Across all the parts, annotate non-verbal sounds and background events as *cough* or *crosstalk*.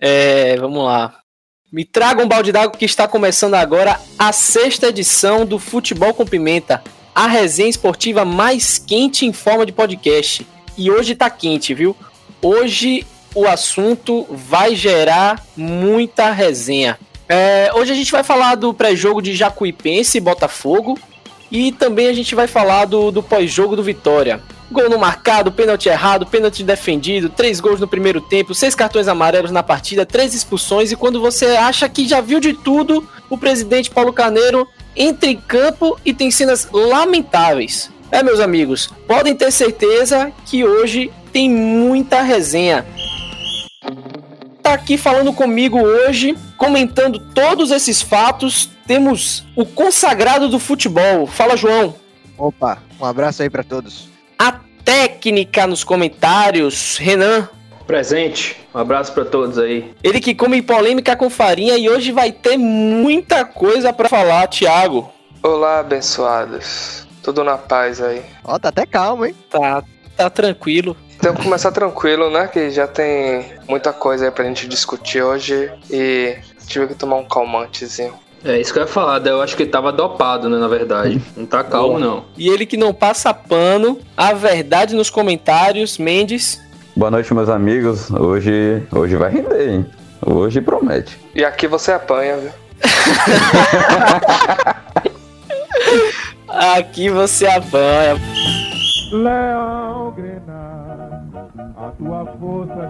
É, vamos lá. Me traga um balde d'água que está começando agora a sexta edição do Futebol com Pimenta, a resenha esportiva mais quente em forma de podcast. E hoje tá quente, viu? Hoje o assunto vai gerar muita resenha. É, hoje a gente vai falar do pré-jogo de Jacuipense e Botafogo. E também a gente vai falar do, do pós-jogo do Vitória. Gol no marcado, pênalti errado, pênalti defendido, três gols no primeiro tempo, seis cartões amarelos na partida, três expulsões. E quando você acha que já viu de tudo, o presidente Paulo Carneiro entra em campo e tem cenas lamentáveis. É, meus amigos, podem ter certeza que hoje tem muita resenha. Tá aqui falando comigo hoje, comentando todos esses fatos, temos o consagrado do futebol. Fala, João. Opa, um abraço aí para todos técnica nos comentários. Renan. Presente. Um abraço para todos aí. Ele que come polêmica com farinha e hoje vai ter muita coisa para falar, Thiago. Olá, abençoados. Tudo na paz aí. Ó, tá até calmo, hein? Tá, tá tranquilo. Então começar tranquilo, né? Que já tem muita coisa aí pra gente discutir hoje e tive que tomar um calmantezinho. É isso que eu ia falar, eu acho que ele tava dopado, né, na verdade. Não tá calmo, não. E ele que não passa pano, a verdade nos comentários, Mendes. Boa noite, meus amigos. Hoje, hoje vai render, hein? Hoje promete. E aqui você apanha, viu? *laughs* aqui você apanha.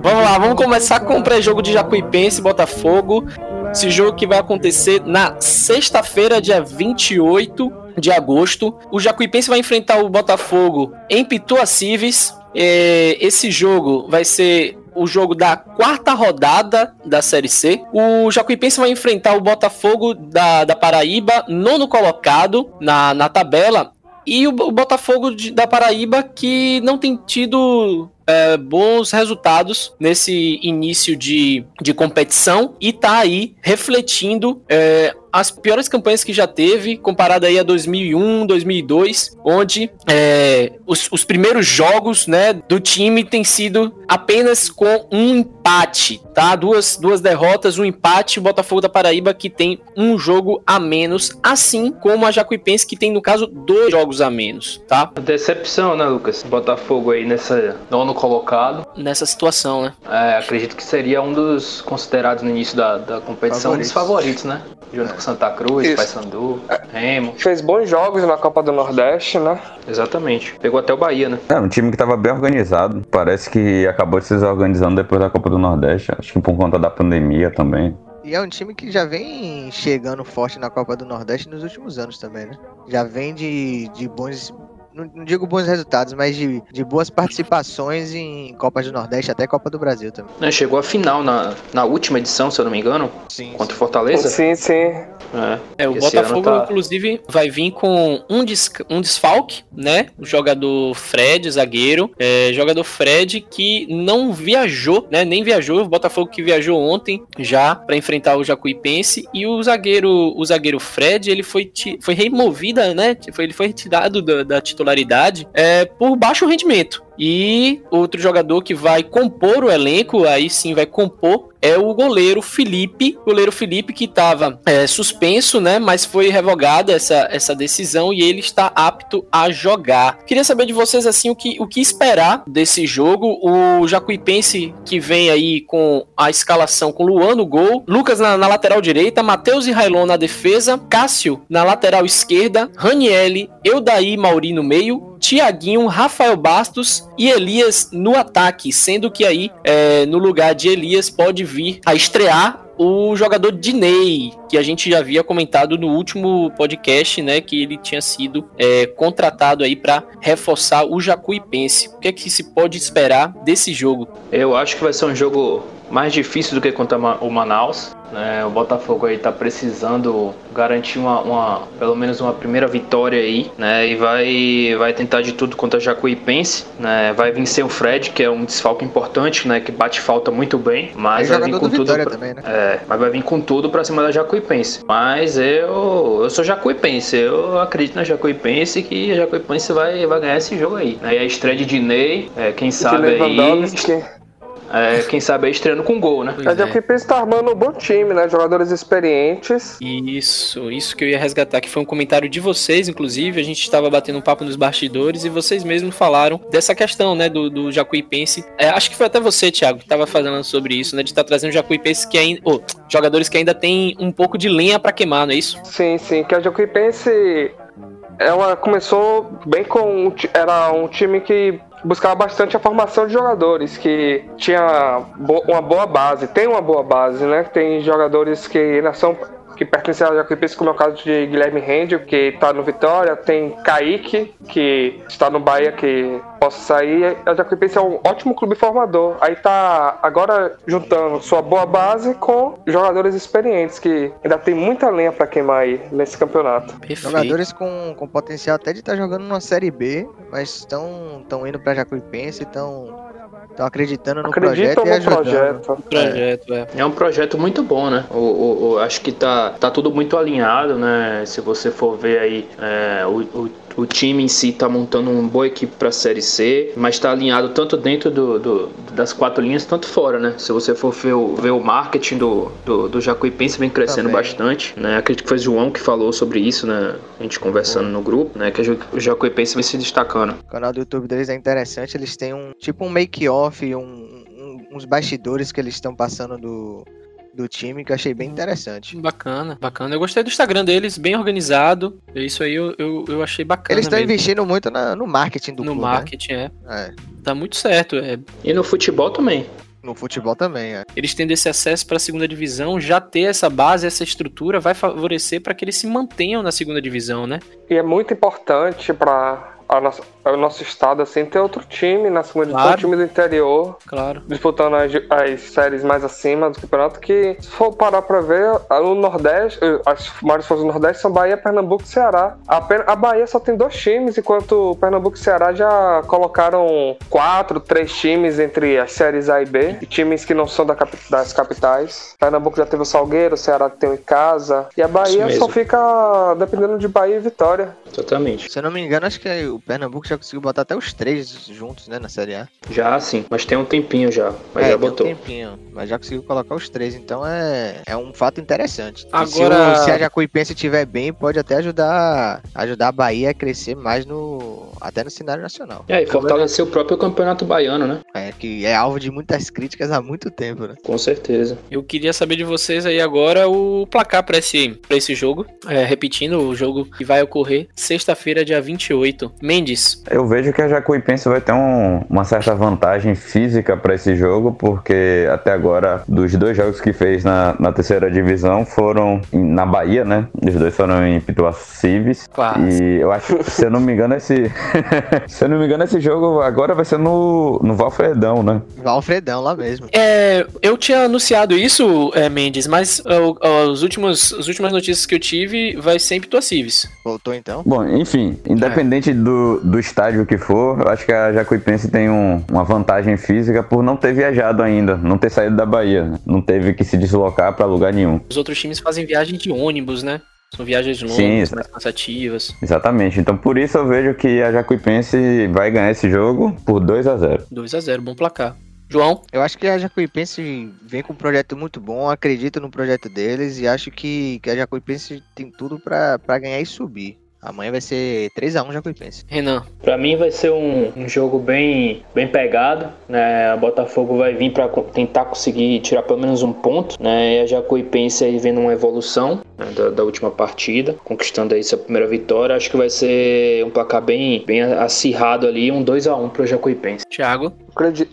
Vamos lá, vamos começar com o pré-jogo de Jacuipense e Botafogo. Esse jogo que vai acontecer na sexta-feira, dia 28 de agosto. O Jacuipense vai enfrentar o Botafogo em Pituacives. É, esse jogo vai ser o jogo da quarta rodada da Série C. O Jacuipense vai enfrentar o Botafogo da, da Paraíba, nono colocado na, na tabela. E o, o Botafogo de, da Paraíba que não tem tido é, bons resultados nesse início de, de competição e tá aí refletindo é, as piores campanhas que já teve, comparado aí a 2001, 2002, onde é, os, os, primeiros jogos né, do time têm sido apenas com um empate, tá? Duas, duas derrotas, um empate, o Botafogo da Paraíba que tem um jogo a menos, assim como a Jacuipense que tem, no caso, dois jogos a menos, tá? Decepção, né, Lucas? Botafogo aí nessa nono colocado. Nessa situação, né? É, acredito que seria um dos considerados no início da, da competição, favoritos. um dos favoritos, né? Junto com Santa Cruz, Isso. Paysandu, Remo. Fez bons jogos na Copa do Nordeste, né? Exatamente. Pegou até o Bahia, né? É, um time que estava bem organizado. Parece que acabou se desorganizando depois da Copa do Nordeste. Acho que por conta da pandemia também. E é um time que já vem chegando forte na Copa do Nordeste nos últimos anos também, né? Já vem de, de bons não, não, digo bons resultados, mas de, de boas participações em Copas do Nordeste, até Copa do Brasil também. É, chegou à final na, na última edição, se eu não me engano. Sim. Contra o Fortaleza. Sim, sim. É, é o Botafogo, tá... inclusive, vai vir com um, des, um desfalque, né? O jogador Fred, zagueiro. É, jogador Fred que não viajou, né? Nem viajou. O Botafogo que viajou ontem já para enfrentar o Jacuipense. E o zagueiro, o zagueiro Fred, ele foi, foi removida, né? Ele foi retirado da, da titularidade é, por baixo rendimento. E outro jogador que vai compor o elenco, aí sim vai compor é o goleiro Felipe. O goleiro Felipe que estava é, suspenso, né? Mas foi revogada essa, essa decisão e ele está apto a jogar. Queria saber de vocês assim o que, o que esperar desse jogo. O Jacuipense que vem aí com a escalação com Luan no gol, Lucas na, na lateral direita, Matheus e Railon na defesa, Cássio na lateral esquerda, Ranielli, Eudaí Mauri no meio, Tiaguinho, Rafael Bastos e Elias no ataque, sendo que aí é, no lugar de Elias pode vir a estrear o jogador Diney, que a gente já havia comentado no último podcast, né, que ele tinha sido é, contratado aí para reforçar o Jacuipense. O que é que se pode esperar desse jogo? Eu acho que vai ser um jogo mais difícil do que contra o Manaus. Né? O Botafogo aí tá precisando garantir uma, uma, pelo menos uma primeira vitória aí, né? E vai, vai tentar de tudo contra o Jacuipense, né? Vai vencer o Fred, que é um desfalque importante, né? Que bate falta muito bem, mas é vai vir com tudo. Pra, também, né? É, mas vai vir com tudo para cima da Jacuipense. Mas eu, eu sou Jacuipense, eu acredito na Jacuipense que a Jacuipense vai, vai ganhar esse jogo aí. Né? E a estreia de Diney, é, quem sabe aí. É, quem sabe aí estreando com gol, né? A Jacuipense tá armando um bom time, né? Jogadores experientes. Isso, isso que eu ia resgatar, que foi um comentário de vocês, inclusive. A gente estava batendo um papo nos bastidores e vocês mesmos falaram dessa questão, né? Do, do Jacuipense. É, acho que foi até você, Thiago, que estava falando sobre isso, né? De estar tá trazendo Jacuipense que ainda. Oh, jogadores que ainda tem um pouco de lenha para queimar, não é isso? Sim, sim. Que a Jacuipense ela começou bem com. Era um time que buscava bastante a formação de jogadores, que tinha uma boa base, tem uma boa base, né? Tem jogadores que ainda são que pertencem ao Jacuipense, como é o caso de Guilherme Rendel, que está no Vitória, tem Kaique, que está no Bahia, que possa sair. O Jacuipense é um ótimo clube formador. Aí tá agora juntando sua boa base com jogadores experientes, que ainda tem muita lenha para queimar aí nesse campeonato. Perfeito. Jogadores com, com potencial até de estar tá jogando numa Série B, mas estão indo para Jacuipense, estão Estão acreditando no Acreditam projeto no Projeto. projeto é. é. um projeto muito bom, né? O, o, o, acho que tá, tá tudo muito alinhado, né? Se você for ver aí é, o, o o time em si está montando uma boa equipe para a Série C, mas está alinhado tanto dentro do, do, das quatro linhas, tanto fora, né? Se você for ver o, ver o marketing do, do, do Jacuipense, vem crescendo bastante, né? Acredito que foi o João que falou sobre isso, né? A gente conversando no grupo, né? Que o Jacuipense vem se destacando. O canal do YouTube deles é interessante, eles têm um tipo um make-off, um, um, uns bastidores que eles estão passando do do time que eu achei bem interessante. Bacana, bacana. Eu gostei do Instagram deles, bem organizado. Isso aí eu, eu, eu achei bacana. Eles estão investindo muito na, no marketing do no clube. No né? marketing, né? é. é. Tá muito certo. É. E no futebol também. No futebol também, é. Eles tendo esse acesso para a segunda divisão, já ter essa base, essa estrutura, vai favorecer para que eles se mantenham na segunda divisão, né? E é muito importante para nossa, o nosso estado assim ter outro time na segunda claro. time do interior claro. disputando as, as, séries mais acima do campeonato que se for parar para ver no Nordeste as maiores forças do Nordeste são Bahia, Pernambuco e Ceará a, a Bahia só tem dois times enquanto Pernambuco e Ceará já colocaram quatro, três times entre as séries A e B e times que não são da, das capitais Pernambuco já teve o Salgueiro, o Ceará tem o Icasa e a Bahia só fica dependendo de Bahia e Vitória Totalmente. Se eu não me engano, acho que o Pernambuco já conseguiu botar até os três juntos, né, na Série A. Já, sim. Mas tem um tempinho já. Mas é, já botou. um tempinho. Mas já conseguiu colocar os três. Então é, é um fato interessante. Agora... Se, o, se a Jacuipense estiver bem, pode até ajudar, ajudar a Bahia a crescer mais no... Até no cenário nacional. É, e fortalecer o próprio campeonato baiano, né? É, que é alvo de muitas críticas há muito tempo, né? Com certeza. Eu queria saber de vocês aí agora o placar para esse, pra esse jogo. É, repetindo, o jogo que vai ocorrer sexta-feira, dia 28. Mendes. Eu vejo que a Jacuipense vai ter um, uma certa vantagem física para esse jogo, porque até agora, dos dois jogos que fez na, na terceira divisão, foram na Bahia, né? Os dois foram em Pituacives. Claro. E eu acho que, se eu não me engano, esse. *laughs* se eu não me engano, esse jogo agora vai ser no, no Valfredão, né? Valfredão, lá mesmo. É, eu tinha anunciado isso, é, Mendes, mas uh, os últimos, as últimas notícias que eu tive vai ser em Pituacives. Voltou então? Bom, enfim, independente é. do, do estádio que for, eu acho que a Jacuipense tem um, uma vantagem física por não ter viajado ainda, não ter saído da Bahia, não teve que se deslocar para lugar nenhum. Os outros times fazem viagem de ônibus, né? São viagens longas, Sim, mais cansativas. Exatamente. Então por isso eu vejo que a Jacuipense vai ganhar esse jogo por 2 a 0 2 a 0 bom placar. João? Eu acho que a Jacuipense vem com um projeto muito bom, acredito no projeto deles e acho que, que a Jacuipense tem tudo para ganhar e subir. Amanhã vai ser 3x1 Jacuipense. Renan. Pra mim vai ser um, um, jogo bem, bem pegado. Né? A Botafogo vai vir para tentar conseguir tirar pelo menos um ponto. Né? E a Jacuipense aí vendo uma evolução né? da, da, última partida, conquistando aí sua primeira vitória. Acho que vai ser um placar bem, bem acirrado ali, um 2x1 pro Jacuipense. Thiago.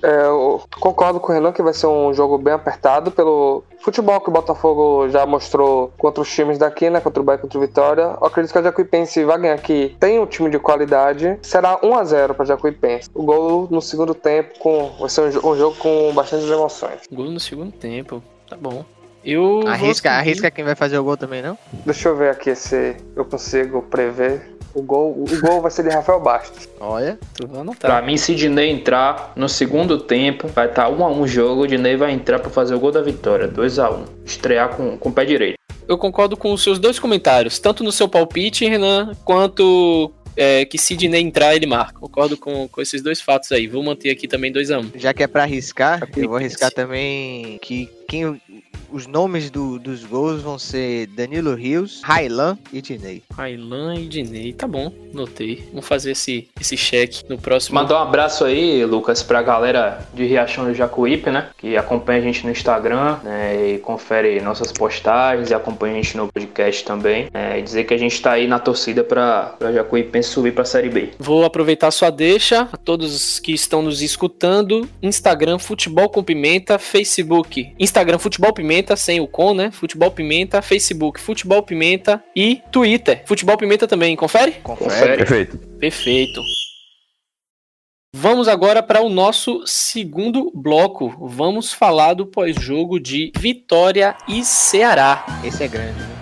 É, eu concordo com o Renan que vai ser um jogo bem apertado pelo futebol que o Botafogo já mostrou contra os times daqui, né? Contra o Bahia contra o Vitória. Eu acredito que a Jacuipense vai ganhar aqui. Tem um time de qualidade. Será 1 a 0 para Jacuipense. O gol no segundo tempo com vai ser um, jogo com bastantes emoções. Gol no segundo tempo. Tá bom. Eu arrisca, seguir... arrisca quem vai fazer o gol também, não? Deixa eu ver aqui se eu consigo prever. O gol, o gol vai ser de Rafael Bastos. Olha, tu vai anotar. Pra mim, se Dinei entrar no segundo tempo, vai estar tá 1 a 1 o jogo. O Dinei vai entrar para fazer o gol da vitória, 2 a 1 Estrear com, com o pé direito. Eu concordo com os seus dois comentários, tanto no seu palpite, Renan, quanto é, que Sidney entrar, ele marca. Concordo com, com esses dois fatos aí. Vou manter aqui também 2x1. Um. Já que é pra arriscar, eu vou arriscar também que quem os nomes do, dos gols vão ser Danilo Rios, Railan e Dinei. Railan e Dinei, tá bom, notei. Vamos fazer esse, esse cheque no próximo. Mandar um abraço aí, Lucas, pra galera de Riachão do Jacuípe, né? Que acompanha a gente no Instagram, né? E confere nossas postagens e acompanha a gente no podcast também. É, e dizer que a gente tá aí na torcida pra, pra Jacuípe subir pra Série B. Vou aproveitar sua deixa a todos que estão nos escutando. Instagram Futebol com Pimenta, Facebook Instagram Futebol Pimenta Pimenta, sem o com, né? Futebol Pimenta, Facebook Futebol Pimenta e Twitter. Futebol Pimenta também, confere? Confere. Perfeito. Perfeito. Vamos agora para o nosso segundo bloco. Vamos falar do pós-jogo de Vitória e Ceará. Esse é grande, né?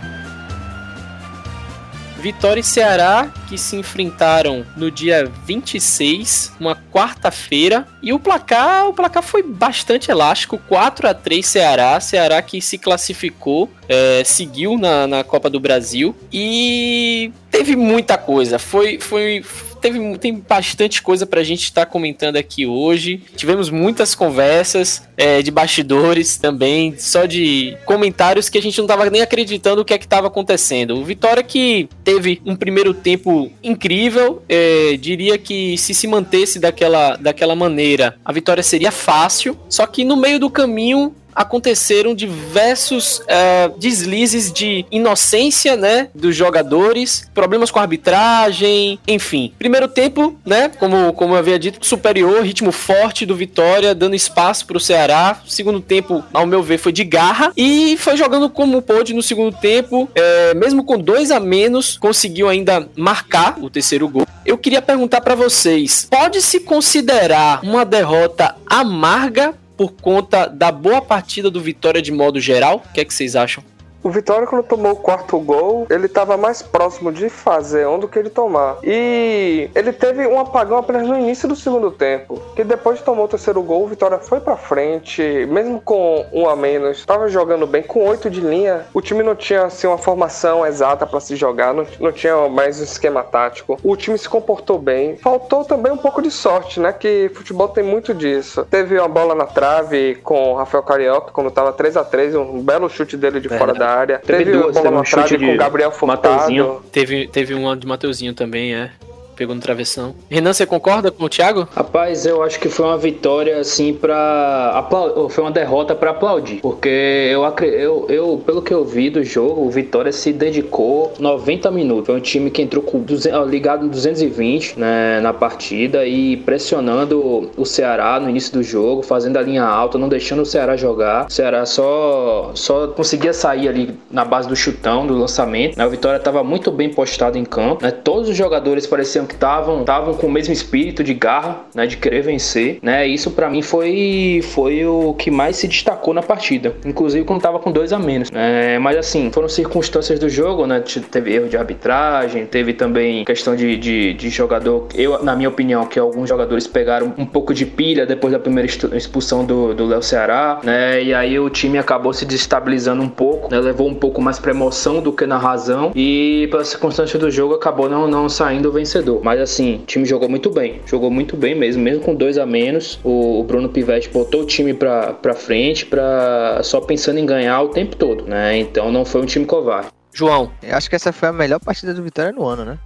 Vitória e Ceará que se enfrentaram no dia 26, uma quarta-feira, e o placar, o placar foi bastante elástico, 4 a 3 Ceará, Ceará que se classificou, é, seguiu na, na Copa do Brasil e teve muita coisa. Foi, foi, teve, tem bastante coisa pra gente estar tá comentando aqui hoje. Tivemos muitas conversas é, de bastidores também, só de comentários que a gente não tava nem acreditando o que é que tava acontecendo. O Vitória que teve um primeiro tempo incrível, é, diria que se se mantesse daquela, daquela maneira, a vitória seria fácil, só que no meio do caminho aconteceram diversos uh, deslizes de inocência, né, dos jogadores, problemas com a arbitragem, enfim. Primeiro tempo, né, como, como eu havia dito, superior, ritmo forte do Vitória, dando espaço para o Ceará. Segundo tempo, ao meu ver, foi de garra e foi jogando como pôde no segundo tempo, é, mesmo com dois a menos, conseguiu ainda marcar o terceiro gol. Eu queria perguntar para vocês: pode se considerar uma derrota amarga por conta da boa partida do Vitória de modo geral? O que é que vocês acham? O Vitória, quando tomou o quarto gol, ele estava mais próximo de fazer um do que de tomar. E ele teve um apagão apenas no início do segundo tempo. Que depois de tomar o terceiro gol, o Vitória foi para frente, mesmo com um a menos, estava jogando bem, com oito de linha. O time não tinha assim, uma formação exata para se jogar, não, não tinha mais um esquema tático. O time se comportou bem. Faltou também um pouco de sorte, né? Que futebol tem muito disso. Teve uma bola na trave com o Rafael Carioca, quando estava 3 a 3 um belo chute dele de fora da área. Teve, teve duas, teve um chute de com Gabriel Furtado. Teve, teve uma de Mateuzinho também, é pegou no travessão. Renan, você concorda com o Thiago? Rapaz, eu acho que foi uma vitória assim para foi uma derrota para aplaudir, porque eu, eu, eu, pelo que eu vi do jogo, o Vitória se dedicou 90 minutos. Foi um time que entrou com 200, ligado em 220 né, na partida e pressionando o Ceará no início do jogo, fazendo a linha alta, não deixando o Ceará jogar. O Ceará só só conseguia sair ali na base do chutão, do lançamento. Né? O Vitória estava muito bem postado em campo. Né? Todos os jogadores pareciam que estavam estavam com o mesmo espírito de garra, né, de querer vencer, né? Isso para mim foi foi o que mais se destacou na partida, inclusive quando tava com dois a menos. Né? Mas assim, foram circunstâncias do jogo, né? Teve erro de arbitragem, teve também questão de, de, de jogador. Eu, na minha opinião, que alguns jogadores pegaram um pouco de pilha depois da primeira expulsão do Léo Ceará, né? E aí o time acabou se desestabilizando um pouco, né? Levou um pouco mais pra emoção do que na razão e pela circunstância do jogo acabou não, não saindo vencedor. Mas assim, o time jogou muito bem. Jogou muito bem mesmo. Mesmo com dois a menos, o, o Bruno Pivetti botou o time pra, pra frente pra, só pensando em ganhar o tempo todo, né? Então não foi um time covarde. João. Eu acho que essa foi a melhor partida do Vitória no ano, né?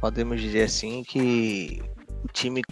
Podemos dizer assim que o time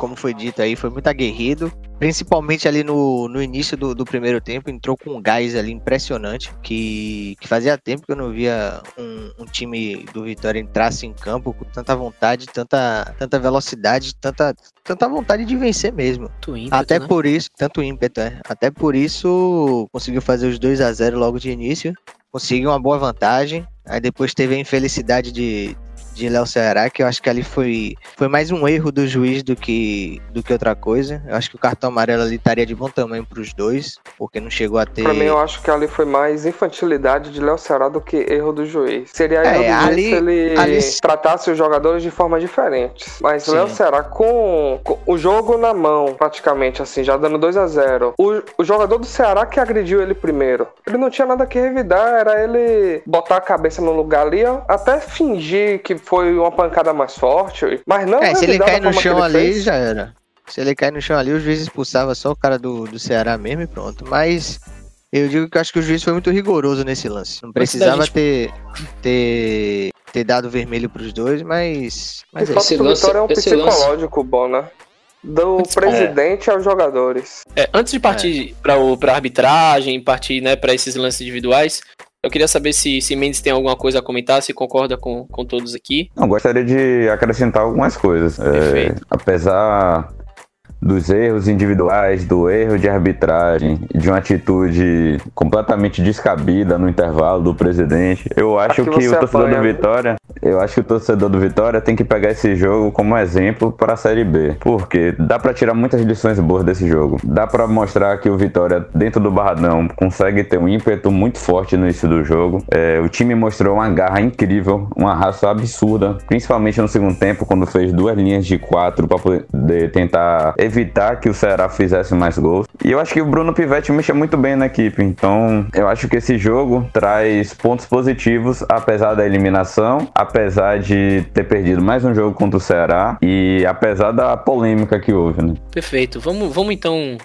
como foi dito aí, foi muito aguerrido. Principalmente ali no, no início do, do primeiro tempo, entrou com um gás ali impressionante, que, que fazia tempo que eu não via um, um time do Vitória entrasse em campo com tanta vontade, tanta, tanta velocidade, tanta, tanta vontade de vencer mesmo. Ímpeto, Até né? por isso, tanto ímpeto, é. Até por isso conseguiu fazer os 2 a 0 logo de início, conseguiu uma boa vantagem. Aí depois teve a infelicidade de, de Léo Ceará, que eu acho que ali foi, foi mais um erro do juiz do que, do que outra coisa. Eu acho que o cartão amarelo ali estaria de bom tamanho para os dois, porque não chegou a ter. Pra mim, eu acho que ali foi mais infantilidade de Léo Ceará do que erro do juiz. Seria é, erro do ali, juiz se ele ali... tratasse os jogadores de forma diferentes. Mas. Léo Ceará, com, com, o jogo na mão, praticamente assim, já dando 2 a 0 o, o jogador do Ceará que agrediu ele primeiro. Ele não tinha nada que revidar, era ele botar a cabeça no lugar ali, ó, até fingir que foi uma pancada mais forte, mas não. É, se ele cai no chão ali, fez. já era. Se ele cai no chão ali, o juiz expulsava só o cara do, do Ceará mesmo e pronto. Mas eu digo que eu acho que o juiz foi muito rigoroso nesse lance. Não precisava gente... ter, ter, ter dado vermelho pros dois, mas. mas é esse lance, é um psicológico lance... bom, né? Do antes, presidente é. aos jogadores. É, antes de partir é. para arbitragem, partir né, para esses lances individuais, eu queria saber se, se Mendes tem alguma coisa a comentar, se concorda com, com todos aqui. Não, gostaria de acrescentar algumas coisas. É, apesar dos erros individuais, do erro de arbitragem, de uma atitude completamente descabida no intervalo do presidente. Eu acho, que, que o torcedor do Vitória, eu acho que o torcedor do Vitória tem que pegar esse jogo como exemplo para a Série B, porque dá para tirar muitas lições boas desse jogo. Dá para mostrar que o Vitória dentro do Barradão consegue ter um ímpeto muito forte no início do jogo. É, o time mostrou uma garra incrível, uma raça absurda, principalmente no segundo tempo quando fez duas linhas de quatro para poder tentar evitar que o Ceará fizesse mais gols. E eu acho que o Bruno Pivetti mexe muito bem na equipe. Então, eu acho que esse jogo traz pontos positivos, apesar da eliminação, de ter perdido mais um jogo contra o Ceará e apesar da polêmica que houve, né? Perfeito. Vamos, vamos então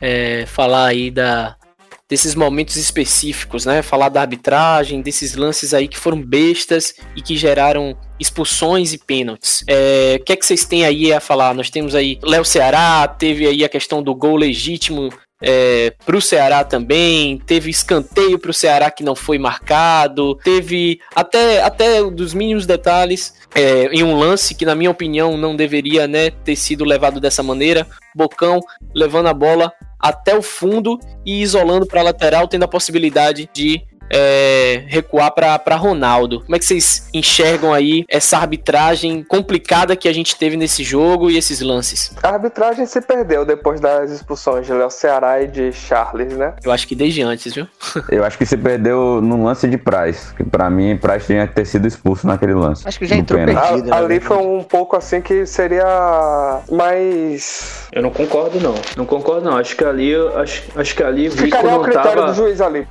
é, falar aí da, desses momentos específicos, né? Falar da arbitragem, desses lances aí que foram bestas e que geraram expulsões e pênaltis. É, o que é que vocês têm aí a falar? Nós temos aí Léo Ceará, teve aí a questão do gol legítimo é, para o Ceará também, teve escanteio para o Ceará que não foi marcado, teve até, até dos mínimos detalhes é, em um lance que, na minha opinião, não deveria né, ter sido levado dessa maneira. Bocão levando a bola até o fundo e isolando para a lateral, tendo a possibilidade de é, recuar para Ronaldo. Como é que vocês enxergam aí essa arbitragem complicada que a gente teve nesse jogo e esses lances? A arbitragem se perdeu depois das expulsões de Léo Ceará e de Charles, né? Eu acho que desde antes, viu? *laughs* Eu acho que se perdeu no lance de Price, que para mim Price tinha que ter sido expulso naquele lance. Acho que já entrou perdido. Né? Ali foi um pouco assim que seria mais... Eu não concordo não, não concordo não. Acho que ali, acho, acho que ali Ficaria o critério tava... do juiz ali.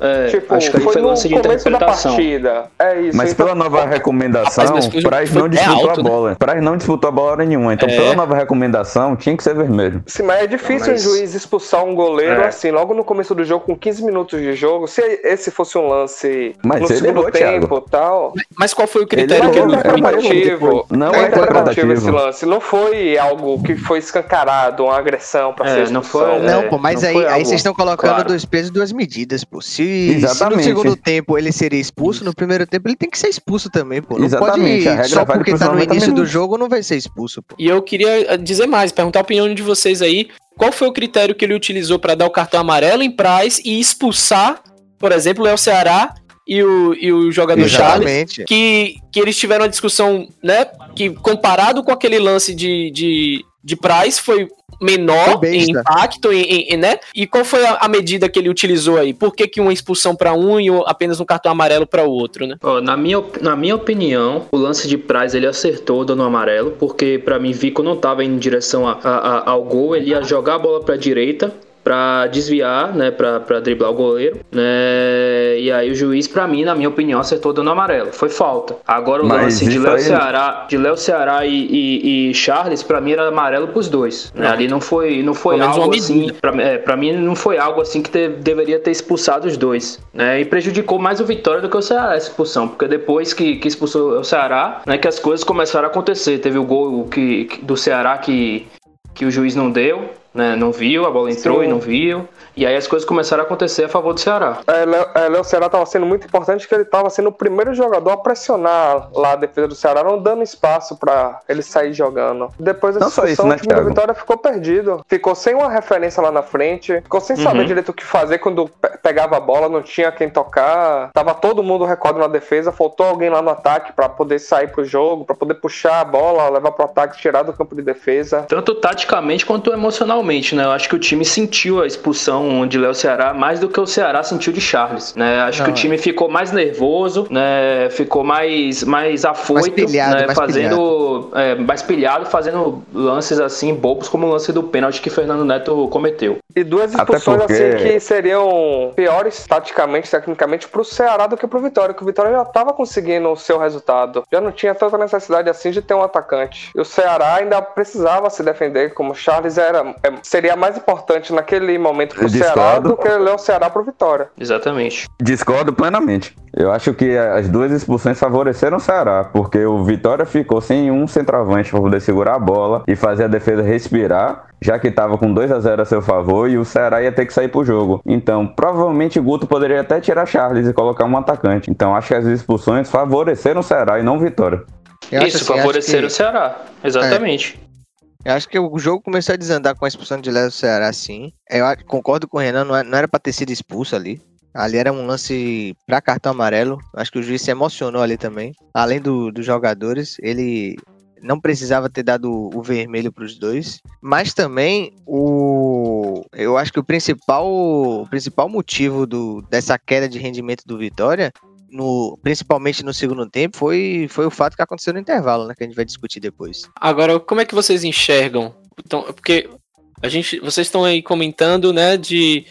É, tipo, acho que foi, foi no lance de começo da partida. É isso. Mas então... pela nova recomendação, Rapaz, Praz não disputou alto, a né? bola. Né? Praz não disputou a bola nenhuma. Então, é. pela nova recomendação, tinha que ser vermelho. Sim, mas é difícil mas... um juiz expulsar um goleiro é. assim, logo no começo do jogo, com 15 minutos de jogo. Se esse fosse um lance mas no segundo errou, tempo e tal. Mas qual foi o critério que ele interpretativo? Não é interpretativo esse lance. Não foi algo que foi escancarado, uma agressão pra é, ser não foi. Não, pô, mas aí, aí vocês estão colocando dois pesos e duas medidas, pô. Se se, se no segundo tempo ele seria expulso, no primeiro tempo ele tem que ser expulso também, pô. Não Exatamente. pode só porque tá no início do jogo não vai ser expulso, pô. E eu queria eh, dizer mais, perguntar a opinião de vocês aí. Qual foi o critério que ele utilizou para dar o cartão amarelo em Price e expulsar, por exemplo, o Léo Ceará e o, e o jogador Exatamente. Charles, que, que eles tiveram uma discussão, né, que comparado com aquele lance de, de, de Price foi menor em impacto, em, em, né? E qual foi a, a, medida que ele utilizou aí? Por que, que uma expulsão para um e apenas um cartão amarelo para o outro, né? Oh, na, minha, na minha opinião, o lance de Price ele acertou dando amarelo, porque para mim Vico não estava em direção a, a, ao gol, ele ia jogar a bola para a direita para desviar, né, para driblar o goleiro, né? E aí o juiz, para mim, na minha opinião, acertou dando amarelo. Foi falta. Agora o Mas lance de Léo aí... Ceará, de Léo Ceará e, e, e Charles, para mim era amarelo pros dois. Né? Ali não foi, não foi algo assim. Para é, mim não foi algo assim que te, deveria ter expulsado os dois, né? E prejudicou mais o Vitória do que o Ceará essa expulsão, porque depois que, que expulsou o Ceará, né, que as coisas começaram a acontecer. Teve o gol que, que do Ceará que que o juiz não deu, né? Não viu, a bola entrou Sim. e não viu. E aí as coisas começaram a acontecer a favor do Ceará. É, Léo, é, Léo Ceará estava sendo muito importante porque ele estava sendo o primeiro jogador a pressionar lá a defesa do Ceará, não dando espaço para ele sair jogando. Depois da expulsão, né, o time da Vitória ficou perdido. Ficou sem uma referência lá na frente, ficou sem uhum. saber direito o que fazer quando pegava a bola, não tinha quem tocar. Tava todo mundo recorde na defesa, faltou alguém lá no ataque para poder sair pro jogo, para poder puxar a bola, levar pro ataque, tirar do campo de defesa. Tanto taticamente quanto emocionalmente realmente, né? Eu acho que o time sentiu a expulsão de Léo Ceará mais do que o Ceará sentiu de Charles, né? Acho Não, que o time é. ficou mais nervoso, né? Ficou mais, mais afoito, mais pilhado, né? Mais fazendo pilhado. É, mais pilhado, fazendo lances assim bobos como o lance do pênalti que Fernando Neto cometeu. E duas expulsões porque... assim que seriam piores taticamente, tecnicamente pro Ceará do que pro Vitória, que o Vitória já estava conseguindo o seu resultado. Já não tinha tanta necessidade assim de ter um atacante. E o Ceará ainda precisava se defender, como o Charles era, é, seria mais importante naquele momento pro Ceará do que ler o Ceará pro Vitória. Exatamente. Discordo plenamente. Eu acho que as duas expulsões favoreceram o Ceará, porque o Vitória ficou sem um centroavante para poder segurar a bola e fazer a defesa respirar, já que estava com 2 a 0 a seu favor e o Ceará ia ter que sair pro jogo. Então, provavelmente Guto poderia até tirar Charles e colocar um atacante. Então, acho que as expulsões favoreceram o Ceará e não o Vitória. Isso, assim, favoreceram que... o Ceará. Exatamente. Eu acho que o jogo começou a desandar com a expulsão de Léo Ceará, sim. Eu concordo com o Renan, não é, era para ter sido expulso ali. Ali era um lance para cartão amarelo. Acho que o juiz se emocionou ali também. Além do, dos jogadores, ele não precisava ter dado o vermelho para os dois. Mas também o, eu acho que o principal, o principal motivo do, dessa queda de rendimento do Vitória no, principalmente no segundo tempo, foi, foi o fato que aconteceu no intervalo, né? Que a gente vai discutir depois. Agora, como é que vocês enxergam? Então, porque a gente, vocês estão aí comentando, né, de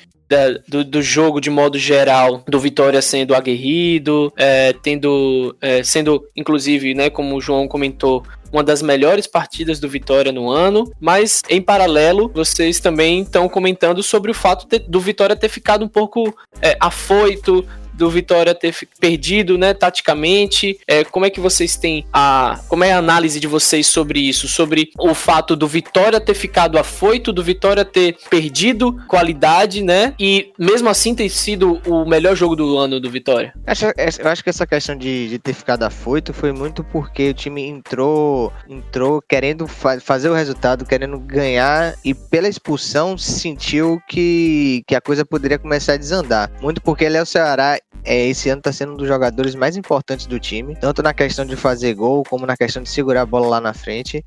do, do, jogo de modo geral, do Vitória sendo aguerrido, é, tendo, é, sendo, inclusive, né, como o João comentou, uma das melhores partidas do Vitória no ano, mas em paralelo, vocês também estão comentando sobre o fato de, do Vitória ter ficado um pouco é, afoito, do Vitória ter perdido, né, taticamente. É, como é que vocês têm a. Como é a análise de vocês sobre isso? Sobre o fato do Vitória ter ficado afoito, do Vitória ter perdido qualidade, né? E mesmo assim ter sido o melhor jogo do ano do Vitória. Eu acho que essa questão de, de ter ficado afoito foi muito porque o time entrou, entrou querendo fa fazer o resultado, querendo ganhar e pela expulsão sentiu que, que a coisa poderia começar a desandar. Muito porque é o Ceará é, esse ano está sendo um dos jogadores mais importantes do time, tanto na questão de fazer gol, como na questão de segurar a bola lá na frente.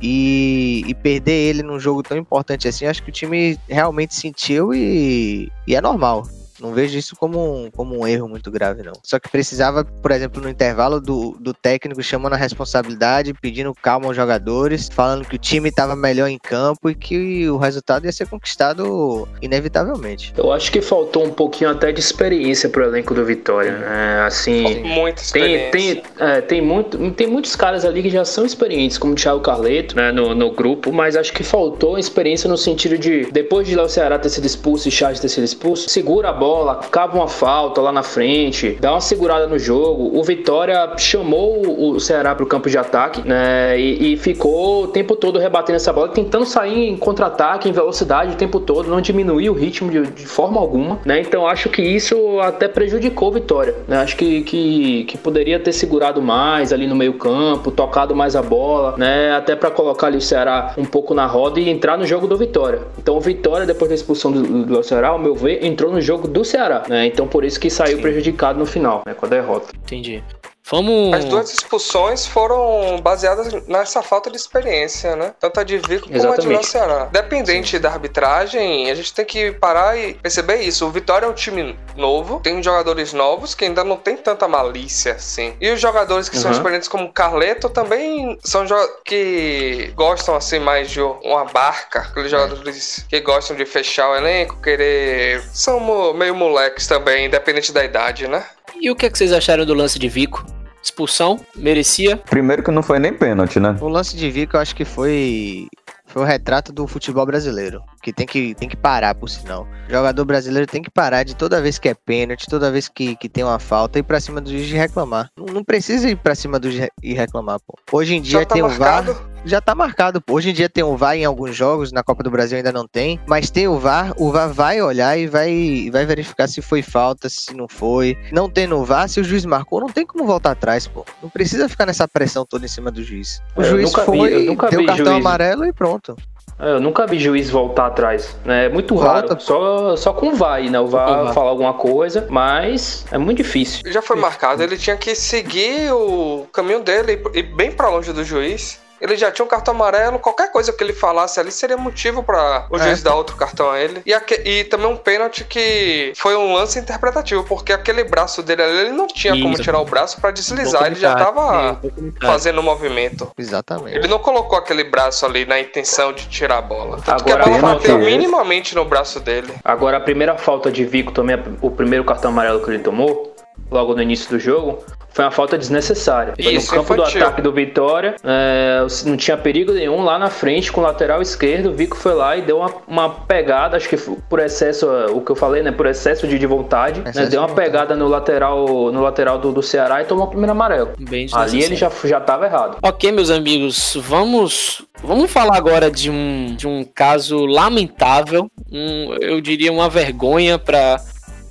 E, e, perder ele num jogo tão importante assim, acho que o time realmente sentiu e, e é normal. Não vejo isso como um, como um erro muito grave, não. Só que precisava, por exemplo, no intervalo do, do técnico chamando a responsabilidade, pedindo calma aos jogadores, falando que o time estava melhor em campo e que o resultado ia ser conquistado inevitavelmente. Eu acho que faltou um pouquinho até de experiência pro elenco do Vitória. Né? Assim, muita experiência. Tem, tem, é, tem, muito, tem muitos caras ali que já são experientes, como o Thiago Carleto, né, no, no grupo, mas acho que faltou experiência no sentido de, depois de lá o Ceará ter sido expulso e Charles ter sido expulso, segura a bola bola, acaba uma falta lá na frente, dá uma segurada no jogo. O Vitória chamou o Ceará para o campo de ataque, né? E, e, ficou o tempo todo rebatendo essa bola, tentando sair em contra-ataque, em velocidade o tempo todo, não diminuiu o ritmo de, de, forma alguma, né? Então acho que isso até prejudicou o Vitória, né? Acho que, que, que poderia ter segurado mais ali no meio-campo, tocado mais a bola, né? Até para colocar ali o Ceará um pouco na roda e entrar no jogo do Vitória. Então o Vitória, depois da expulsão do, do Ceará, ao meu ver, entrou no jogo do Ceará, né? Então por isso que saiu Sim. prejudicado no final, né? Com a derrota. Entendi. Vamos... As duas expulsões foram baseadas nessa falta de experiência, né? Tanto a de Vico como a de Léo Ceará. Dependente Sim. da arbitragem, a gente tem que parar e perceber isso. O Vitória é um time novo, tem jogadores novos que ainda não tem tanta malícia, assim. E os jogadores que uhum. são experientes como Carleto também são que gostam, assim, mais de uma barca. Aqueles é. jogadores que gostam de fechar o elenco, querer... São meio moleques também, independente da idade, né? E o que, é que vocês acharam do lance de Vico? Expulsão? Merecia? Primeiro que não foi nem pênalti, né? O lance de Vico eu acho que foi foi o retrato do futebol brasileiro, que tem que, tem que parar, por sinal. O jogador brasileiro tem que parar de toda vez que é pênalti, toda vez que, que tem uma falta, ir pra cima do juiz e reclamar. Não, não, precisa ir pra cima do juiz e reclamar, pô. Hoje em dia tá tem marcado. o VAR. Já tá marcado, pô. Hoje em dia tem o VAR em alguns jogos, na Copa do Brasil ainda não tem, mas tem o VAR, o VAR vai olhar e vai, vai verificar se foi falta, se não foi. Não tendo o VAR, se o juiz marcou, não tem como voltar atrás, pô. Não precisa ficar nessa pressão toda em cima do juiz. O é, juiz foi, vi, deu cartão juiz. amarelo e pronto. É, eu nunca vi juiz voltar atrás. Né? É muito Volta. raro. Só, só com o VAR, né? O VAR falar alguma coisa, mas é muito difícil. Já foi marcado, ele tinha que seguir o caminho dele e ir bem para longe do juiz. Ele já tinha um cartão amarelo, qualquer coisa que ele falasse ali seria motivo para o é. juiz dar outro cartão a ele. E, aqui, e também um pênalti que foi um lance interpretativo, porque aquele braço dele ali, ele não tinha Isso. como tirar o braço para deslizar, ele já tava fazendo o movimento. Exatamente. Ele não colocou aquele braço ali na intenção de tirar a bola. Tanto Agora, que a bola bateu minimamente no braço dele. Agora, a primeira falta de Vico também, o primeiro cartão amarelo que ele tomou, logo no início do jogo, foi uma falta desnecessária. Foi Isso, no campo do ataque do Vitória, é, não tinha perigo nenhum lá na frente com o lateral esquerdo. O Vico foi lá e deu uma, uma pegada, acho que por excesso, o que eu falei, né? Por excesso de, de vontade, né, deu uma pegada no lateral, no lateral do, do Ceará e tomou o primeiro amarelo. Bem Ali ele já, já tava errado. Ok, meus amigos, vamos vamos falar agora de um, de um caso lamentável, um, eu diria uma vergonha para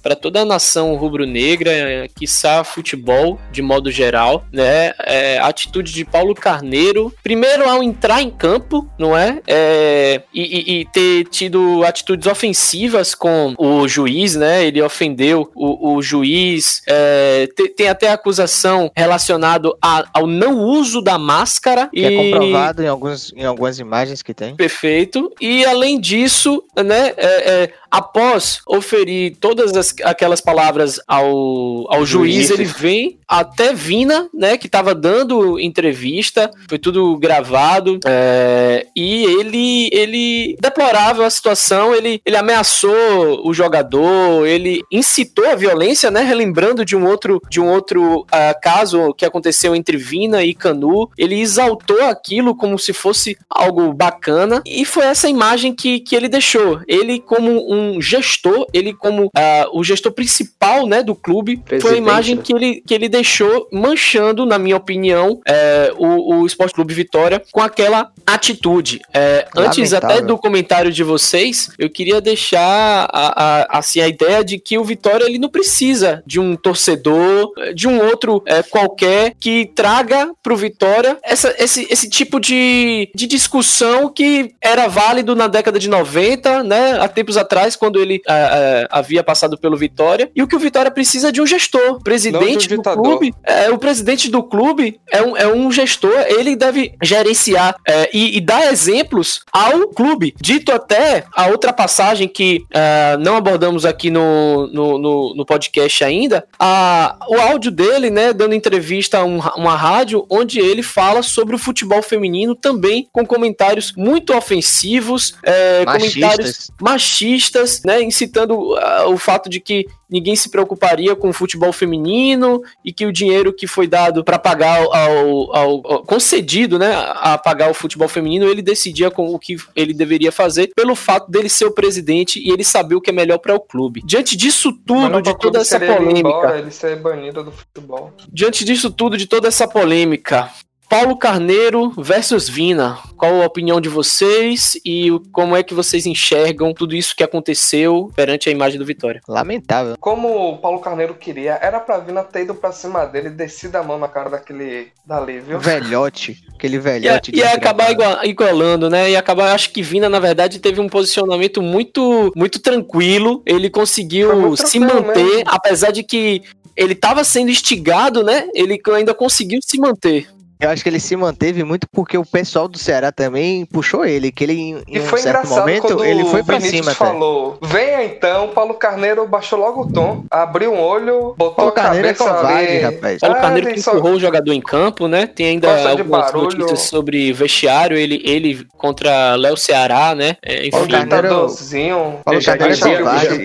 para toda a nação rubro-negra, quiçá futebol de modo geral, né? É, a atitude de Paulo Carneiro, primeiro ao entrar em campo, não é? é e, e, ter tido atitudes ofensivas com o juiz, né? Ele ofendeu o, o juiz, é, tem, tem, até acusação relacionado a, ao não uso da máscara. Que é e... é comprovado em, alguns, em algumas imagens que tem. Perfeito. E além disso, né? É, é após oferir todas as, aquelas palavras ao, ao juiz, ele vem até Vina, né, que estava dando entrevista, foi tudo gravado, é, e ele, ele deplorava a situação, ele, ele ameaçou o jogador, ele incitou a violência, né, relembrando de um outro, de um outro uh, caso que aconteceu entre Vina e Canu, ele exaltou aquilo como se fosse algo bacana, e foi essa imagem que, que ele deixou, ele como um um gestor, ele como uh, o gestor principal, né, do clube, Presidente, foi a imagem né? que ele, que ele deixou manchando, na minha opinião, é, o, o Esporte Clube Vitória com aquela atitude. É, antes até do comentário de vocês, eu queria deixar a, a, assim a ideia de que o Vitória ele não precisa de um torcedor, de um outro é, qualquer que traga para o Vitória essa, esse, esse tipo de, de discussão que era válido na década de 90, né, há tempos atrás quando ele a, a, havia passado pelo Vitória. E o que o Vitória precisa é de um gestor. Presidente um do clube. É, o presidente do clube é um, é um gestor, ele deve gerenciar é, e, e, dar exemplos ao clube. Dito até a outra passagem que uh, não abordamos aqui no, no, no, no podcast ainda, a, o áudio dele, né, dando entrevista a um, uma rádio, onde ele fala sobre o futebol feminino também com comentários muito ofensivos, é, comentários machistas né, incitando uh, o fato de que ninguém se preocuparia com o futebol feminino e que o dinheiro que foi dado para pagar ao, ao, ao, concedido, né, a pagar o futebol feminino, ele decidia com o que ele deveria fazer pelo fato dele ser o presidente e ele saber o que é melhor para o clube. Diante disso tudo, de toda essa polêmica, ele, embora, ele ser banido do futebol. Diante disso tudo, de toda essa polêmica, Paulo Carneiro versus Vina. Qual a opinião de vocês e como é que vocês enxergam tudo isso que aconteceu perante a imagem do Vitória? Lamentável. Como o Paulo Carneiro queria, era pra Vina ter ido pra cima dele e descido a mão na cara daquele dali, viu? Velhote. Aquele velhote. E ia acabar igualando, né? E acabar, acho que Vina, na verdade, teve um posicionamento muito, muito tranquilo. Ele conseguiu se manter, mesmo. apesar de que ele estava sendo instigado, né? Ele ainda conseguiu se manter. Eu acho que ele se manteve muito porque o pessoal do Ceará também puxou ele, que ele em, e foi um certo momento ele foi para cima falou, até. venha então, Paulo Carneiro baixou logo o tom, abriu um olho, botou Paulo a Carneiro é cabeça é covarde, ali. rapaz. Paulo ah, Carneiro que empurrou só... o jogador em campo, né? Tem ainda algumas notícias sobre vestiário, ele, ele contra Léo Ceará, né? É, Paulo Carneiro, Paulo Carneiro é covarde.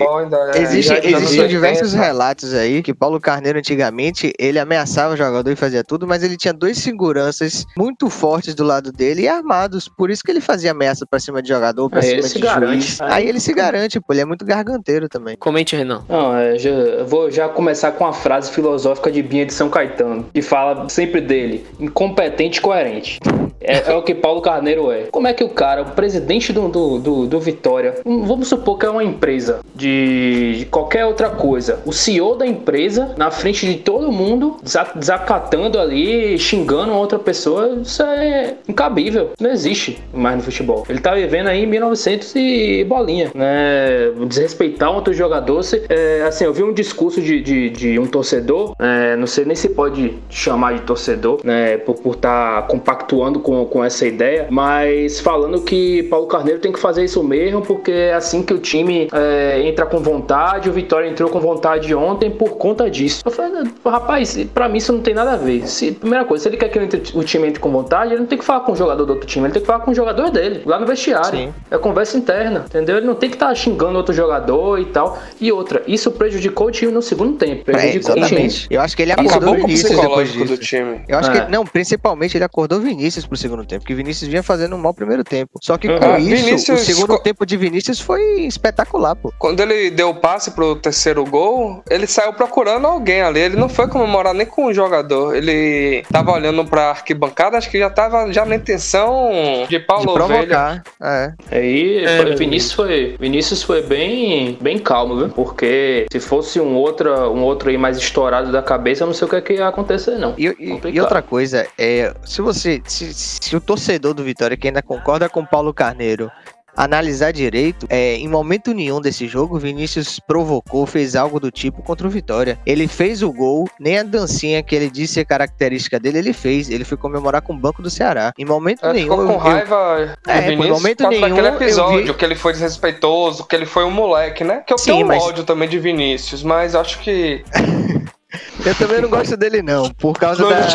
É, Existe, existem diversos relatos aí que Paulo Carneiro antigamente ele ameaçava o jogador e fazia tudo, mas ele tinha dois segundos seguranças muito fortes do lado dele e armados. Por isso que ele fazia ameaça pra cima de jogador, pra Aí cima de garante. juiz. Aí... Aí ele se garante, pô. Ele é muito garganteiro também. Comente, Renan. Não, é, já, vou já começar com a frase filosófica de Binha de São Caetano, que fala sempre dele: incompetente e coerente. É, é, o que Paulo Carneiro é. Como é que o cara, o presidente do, do, do, do Vitória, vamos supor que é uma empresa de, de, qualquer outra coisa, o CEO da empresa, na frente de todo mundo, desacatando ali, xingando outra pessoa, isso é incabível. Não existe mais no futebol. Ele tá vivendo aí em 1900 e bolinha, né? Desrespeitar um outro jogador. Se, é, assim, eu vi um discurso de, de, de um torcedor, é, não sei nem se pode chamar de torcedor, né? Por estar tá compactuando com com, essa ideia, mas falando que Paulo Carneiro tem que fazer isso mesmo, porque é assim que o time é, entra com vontade, o Vitória entrou com vontade ontem por conta disso. Eu falei, rapaz, pra mim isso não tem nada a ver. Se, primeira coisa, se ele quer que o time entre com vontade, ele não tem que falar com o jogador do outro time, ele tem que falar com o jogador dele, lá no vestiário. Sim. É conversa interna, entendeu? Ele não tem que estar tá xingando outro jogador e tal. E outra, isso prejudicou o time no segundo tempo. É, prejudicou é, exatamente. Eu acho que ele acordou o Vinícius depois disso. do time. Eu acho é. que, não, principalmente ele acordou Vinícius pro segundo tempo, porque Vinícius vinha fazendo um mau primeiro tempo. Só que com uhum. isso, Vinícius... o segundo tempo de Vinícius foi espetacular, pô. Quando ele deu o passe pro terceiro gol, ele saiu procurando alguém ali. Ele não foi comemorar nem com o jogador. Ele tava olhando pra arquibancada, acho que já tava já na intenção de Paulo de provocar. É. Aí, é, Vinícius foi, Vinícius foi bem, bem calmo, viu? Porque se fosse um outro, um outro aí mais estourado da cabeça, eu não sei o que, é que ia acontecer, não. E, e, e outra coisa, é, se você, se, se o torcedor do Vitória que ainda concorda com Paulo Carneiro analisar direito, é, em momento nenhum desse jogo, Vinícius provocou, fez algo do tipo contra o Vitória. Ele fez o gol, nem a dancinha que ele disse ser característica dele, ele fez. Ele foi comemorar com o banco do Ceará. Em momento é, nenhum. Ficou com eu, raiva. Eu, é, Vinícius, por momento nenhum. Aquele episódio vi... que ele foi desrespeitoso, que ele foi um moleque, né? Que eu Sim, tenho um mas... ódio também de Vinícius, mas acho que. *laughs* Eu também não gosto dele, não, por causa não da,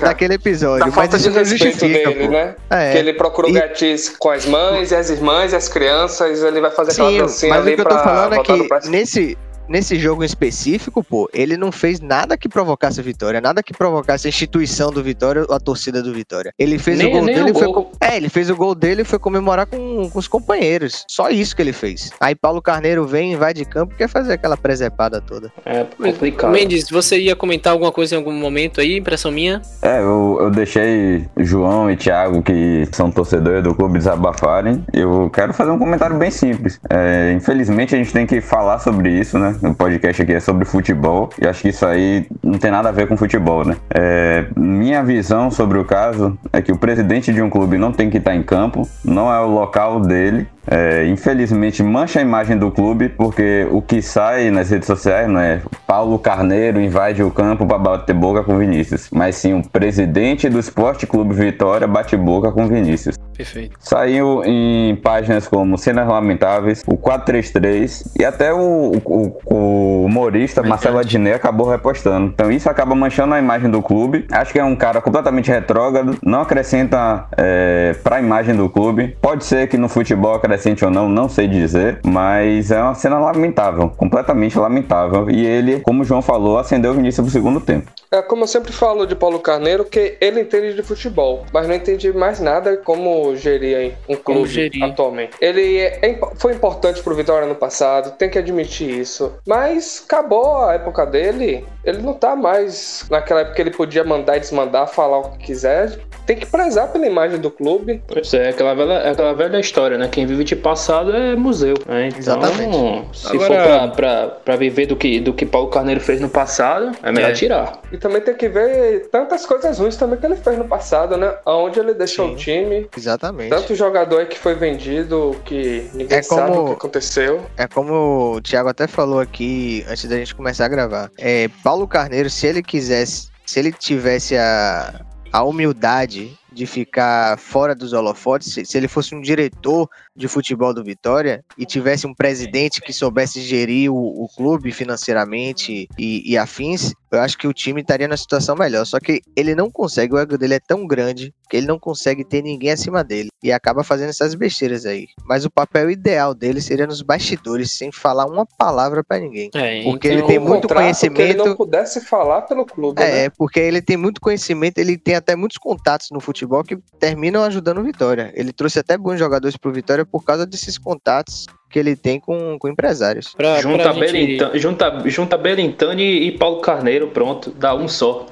daquele episódio. Da falta de respeito dele, pô. né? É. Que ele procura o e... com as mães e as irmãs e as crianças, ele vai fazer aquela Sim, dancinha mas ali o que eu tô falando é que nesse, nesse jogo em específico, pô, ele não fez nada que provocasse a vitória, nada que provocasse a instituição do Vitória ou a torcida do Vitória. Ele fez nem, o gol dele o foi. É, ele fez o gol dele e foi comemorar com, com os companheiros. Só isso que ele fez. Aí Paulo Carneiro vem, vai de campo e quer fazer aquela presepada toda. É complicado. Mendes, você ia comentar alguma coisa em algum momento aí, impressão minha? É, eu, eu deixei João e Thiago, que são torcedores do clube, desabafarem. Eu quero fazer um comentário bem simples. É, infelizmente a gente tem que falar sobre isso, né? O podcast aqui é sobre futebol e acho que isso aí não tem nada a ver com futebol, né? É, minha visão sobre o caso é que o presidente de um clube não tem que estar em campo, não é o local dele é, infelizmente mancha a imagem do clube, porque o que sai nas redes sociais não é Paulo Carneiro invade o campo para bater boca com Vinícius, mas sim o presidente do Esporte Clube Vitória bate boca com Vinícius. Perfeito. Saiu em páginas como Cenas Lamentáveis, o 433 e até o, o, o humorista Marcelo Adnet acabou repostando. Então isso acaba manchando a imagem do clube. Acho que é um cara completamente retrógrado, não acrescenta é, para a imagem do clube. Pode ser que no futebol acrescente ou não, não sei dizer, mas é uma cena lamentável, completamente lamentável. E ele, como o João falou, acendeu o Vinícius pro segundo tempo. É como eu sempre falo de Paulo Carneiro, que ele entende de futebol, mas não entende mais nada como gerir um clube gerir. atualmente. Ele é, foi importante pro Vitória no passado, tem que admitir isso. Mas acabou a época dele, ele não tá mais naquela época que ele podia mandar e desmandar, falar o que quiser. Tem que prezar pela imagem do clube. Pois é, aquela velha, aquela velha história, né? Quem vive de passado é museu. Né? Então, Exatamente. Se Agora... for pra, pra, pra, viver do que, do que Paulo Carneiro fez no passado, é melhor é. tirar. E também tem que ver tantas coisas ruins também que ele fez no passado, né? Onde ele deixou Sim. o time. Exatamente. Tanto jogador que foi vendido que ninguém é como, sabe o que aconteceu. É como o Thiago até falou aqui antes da gente começar a gravar. É, Paulo Carneiro, se ele quisesse, se ele tivesse a, a humildade de ficar fora dos holofotes, se, ele fosse um diretor de futebol do Vitória e tivesse um presidente que soubesse gerir o, o clube financeiramente e, e, afins, eu acho que o time estaria na situação melhor. Só que ele não consegue, o ego dele é tão grande que ele não consegue ter ninguém acima dele e acaba fazendo essas besteiras aí. Mas o papel ideal dele seria nos bastidores, sem falar uma palavra para ninguém. É, porque ele tem muito conhecimento. Que ele não pudesse falar pelo clube. É, né? porque ele tem muito conhecimento, ele tem até muitos contatos no futebol que terminam ajudando o Vitória. Ele trouxe até bons jogadores pro Vitória por causa desses contatos que ele tem com, com empresários. Pra, junta, pra Belintani, gente... junta, junta Belintani e Paulo Carneiro, pronto, dá um só.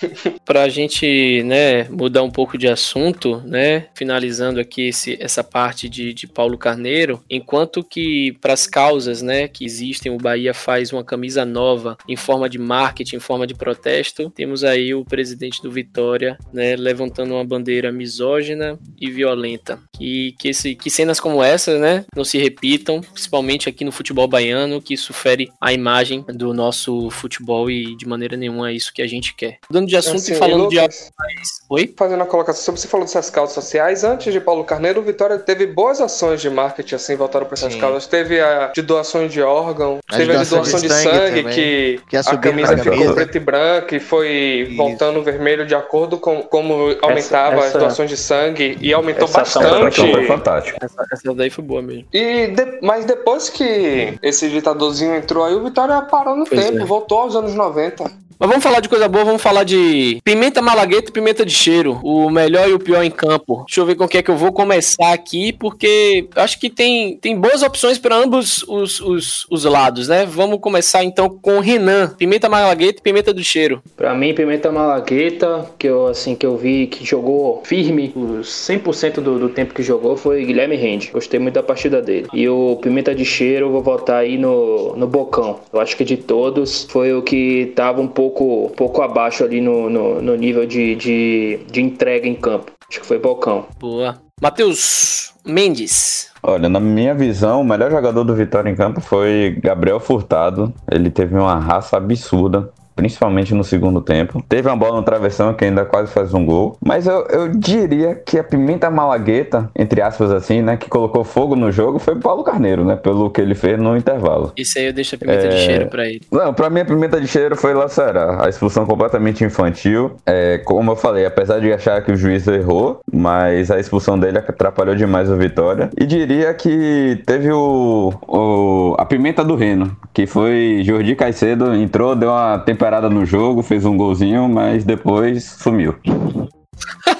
*laughs* pra gente, né, mudar um pouco de assunto, né, finalizando aqui esse, essa parte de, de Paulo Carneiro, enquanto que para as causas, né, que existem, o Bahia faz uma camisa nova em forma de marketing, em forma de protesto, temos aí o presidente do Vitória, né, levantando uma bandeira misógina e violenta. E que, esse, que cenas como essa, né, não se repitam repitam, principalmente aqui no futebol baiano, que isso fere a imagem do nosso futebol e de maneira nenhuma é isso que a gente quer. Dando mudando de assunto assim, e falando Lucas, de Oi? Fazendo a colocação, você falou dessas causas sociais. Antes de Paulo Carneiro, o Vitória teve boas ações de marketing, assim, voltaram para essas Sim. causas. Teve a de doações de órgão, a teve a de doação de, de sangue, que, que a, a camisa ficou preta e branca e foi Isso. voltando vermelho de acordo com como aumentava essa, essa, as doações de sangue e aumentou bastante. Foi fantástico. Essa, essa daí foi boa mesmo. E de, mas depois que esse ditadorzinho entrou aí, o Vitória parou no pois tempo, é. voltou aos anos 90. Mas vamos falar de coisa boa, vamos falar de pimenta malagueta e pimenta de cheiro. O melhor e o pior em campo. Deixa eu ver com que é que eu vou começar aqui, porque acho que tem, tem boas opções para ambos os, os, os lados, né? Vamos começar então com Renan. Pimenta malagueta e pimenta do cheiro. Para mim, pimenta malagueta, que eu assim que eu vi que jogou firme, os 100% do, do tempo que jogou foi Guilherme Rende. Gostei muito da partida dele. E o pimenta de cheiro, eu vou votar aí no, no Bocão. Eu acho que de todos foi o que tava um pouco pouco, pouco abaixo ali no, no, no nível de, de, de entrega em campo. Acho que foi Bocão. Boa. Matheus Mendes. Olha, na minha visão, o melhor jogador do Vitória em campo foi Gabriel Furtado. Ele teve uma raça absurda principalmente no segundo tempo. Teve uma bola no travessão que ainda quase faz um gol. Mas eu, eu diria que a pimenta malagueta, entre aspas assim, né, que colocou fogo no jogo foi o Paulo Carneiro, né, pelo que ele fez no intervalo. Isso aí eu deixo a pimenta é... de cheiro pra ele. Não, pra mim a pimenta de cheiro foi Lacerá. A expulsão completamente infantil. É, como eu falei, apesar de achar que o juiz errou, mas a expulsão dele atrapalhou demais o Vitória. E diria que teve o, o a pimenta do Reno, que foi Jordi Caicedo, entrou, deu uma temperatura parada no jogo, fez um golzinho, mas depois sumiu. *laughs*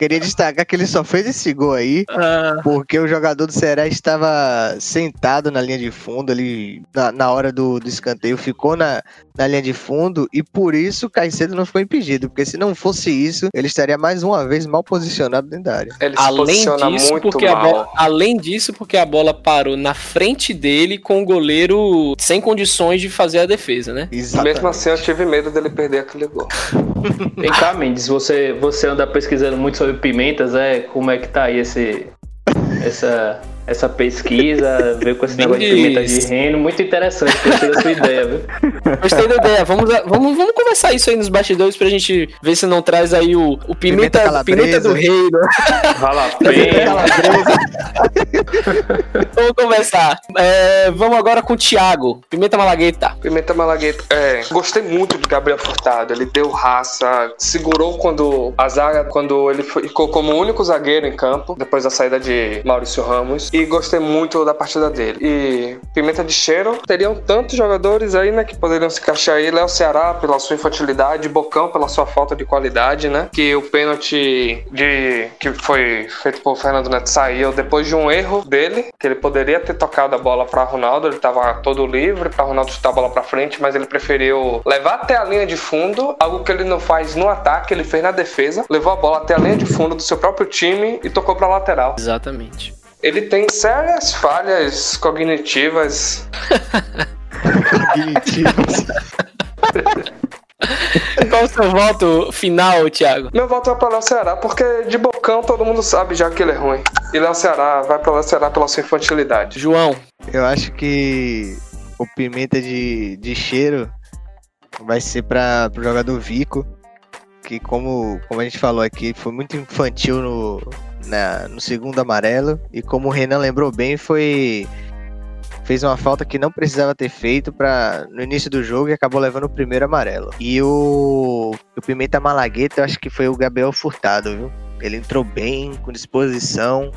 Queria destacar que ele só fez esse gol aí ah. porque o jogador do Ceará estava sentado na linha de fundo ali na, na hora do, do, escanteio, ficou na, na linha de fundo e por isso o Caicedo não foi impedido, porque se não fosse isso, ele estaria mais uma vez mal posicionado dentro da área. Ele além disso, porque mal. A bola, além disso, porque a bola parou na frente dele com o goleiro sem condições de fazer a defesa, né? Exatamente. Mesmo assim, eu tive medo dele perder aquele gol. Vem cá, Mendes, você, você anda pesquisando muito sobre pimentas, é? Como é que tá aí esse, essa, essa pesquisa, *laughs* ver com esse Bem negócio de pimenta de reino, muito interessante, gostei da sua ideia, viu? *laughs* Gostei da ideia, vamos, vamos, vamos conversar isso aí nos bastidores pra gente ver se não traz aí o, o pimenta, pimenta, pimenta do reino. *laughs* Vamos conversar. É, vamos agora com o Thiago, pimenta malagueta. Pimenta malagueta, é, gostei muito de Gabriel Furtado, ele deu raça, segurou quando a zaga, quando ele ficou como o único zagueiro em campo, depois da saída de Maurício Ramos, e gostei muito da partida dele. E Pimenta de Cheiro, teriam tantos jogadores aí, né, que poderiam se encaixar aí. Léo Ceará, pela sua infantilidade, Bocão, pela sua falta de qualidade, né? Que o pênalti de que foi feito por Fernando Neto saiu depois de um erro dele, que ele poderia ter tocado a bola para Ronaldo, ele estava todo livre para Ronaldo chutar a bola para frente, mas ele preferiu levar até a linha de fundo, algo que ele não faz no ataque, ele fez na defesa, levou a bola até a linha de fundo do seu próprio time e tocou para lateral. Exatamente. Ele tem sérias falhas cognitivas. cognitivas. Qual o seu voto final, Thiago? Meu voto é para o Ceará, porque de bocão todo mundo sabe já que ele é ruim. E Léo Ceará vai para o Ceará pela sua infantilidade. João. Eu acho que o pimenta de, de cheiro vai ser para o jogador Vico, que como, como a gente falou aqui, foi muito infantil no, na, no segundo amarelo. E como o Renan lembrou bem, foi. Fez uma falta que não precisava ter feito para no início do jogo e acabou levando o primeiro amarelo. E o, o Pimenta Malagueta, eu acho que foi o Gabriel Furtado, viu? Ele entrou bem, com disposição,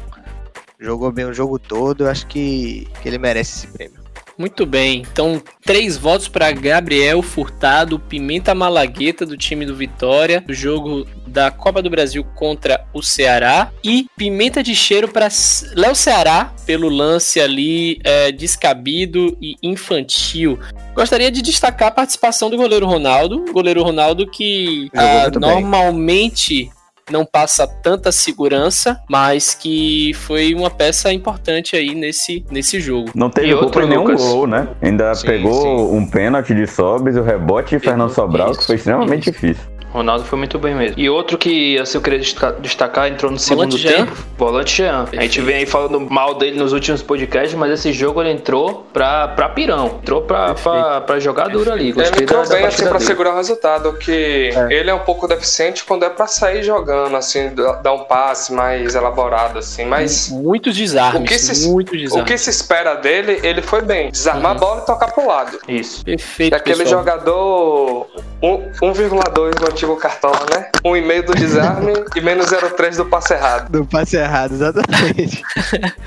jogou bem o jogo todo. Eu acho que, que ele merece esse prêmio. Muito bem, então três votos para Gabriel Furtado, Pimenta Malagueta do time do Vitória, do jogo da Copa do Brasil contra o Ceará, e Pimenta de Cheiro para Léo Ceará, pelo lance ali é, descabido e infantil. Gostaria de destacar a participação do goleiro Ronaldo, goleiro Ronaldo que ah, normalmente bem não passa tanta segurança, mas que foi uma peça importante aí nesse, nesse jogo. Não teve outro nenhum Lucas... gol, né? Ainda sim, pegou sim. um pênalti de Sobres, o rebote de Fernando Sobral, isso, que foi extremamente isso. difícil. Ronaldo foi muito bem mesmo. E outro que assim, eu queria destacar, entrou no segundo volante tempo, Jean. volante Jean. A gente vem aí falando mal dele nos últimos podcasts, mas esse jogo ele entrou pra, pra pirão. Entrou pra, pra, pra jogar duro ali. Gostei ele entrou bem assim pra segurar o resultado, que é. ele é um pouco deficiente quando é pra sair jogando, assim, dar um passe mais elaborado, assim, mas... Muitos desarmes, o que se, muitos desarmes. O que se espera dele, ele foi bem. Desarmar uhum. a bola e tocar pro lado. Isso. Perfeito, Aquele pessoal. jogador 1,2 no antigo cartola, né? 1,5 do desarme e menos 0,3 do passe errado. Do passe errado, exatamente.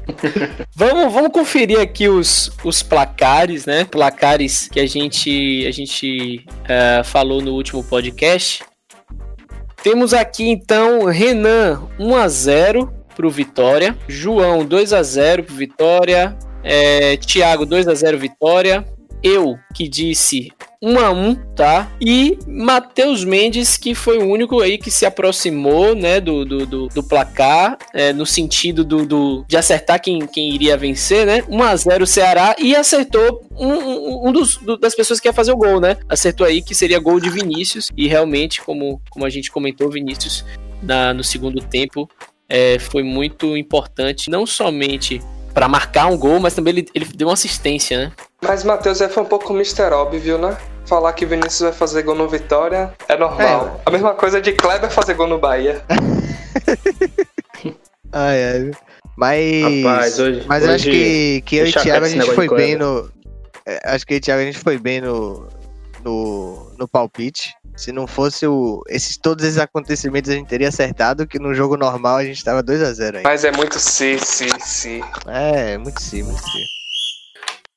*laughs* vamos, vamos conferir aqui os, os placares, né? Placares que a gente, a gente uh, falou no último podcast. Temos aqui então Renan 1 a 0 pro Vitória, João 2 a 0 pro Vitória, é, Thiago 2 a 0 Vitória, eu que disse 1 a 1 tá? E Matheus Mendes, que foi o único aí que se aproximou, né, do, do, do, do placar, é, no sentido do, do, de acertar quem, quem iria vencer, né? 1 a 0 Ceará e acertou um, um, dos, do, das pessoas que ia fazer o gol, né? Acertou aí que seria gol de Vinícius e realmente, como, como a gente comentou, Vinícius na, no segundo tempo é, foi muito importante, não somente para marcar um gol, mas também ele, ele deu uma assistência, né? Mas Matheus é foi um pouco Mr. Óbvio, né? Falar que Vinícius vai fazer gol no Vitória é normal. É. A mesma coisa de Kleber fazer gol no Bahia. *laughs* ai, ai. Mas. Rapaz, hoje, mas hoje, acho que, que eu e o Thiago a gente foi bem no. É, acho que eu e o Thiago a gente foi bem no. No, no palpite. Se não fosse o, esses, todos esses acontecimentos, a gente teria acertado que no jogo normal a gente tava 2 a 0 aí. Mas é muito si, si, si. É, muito si, muito si.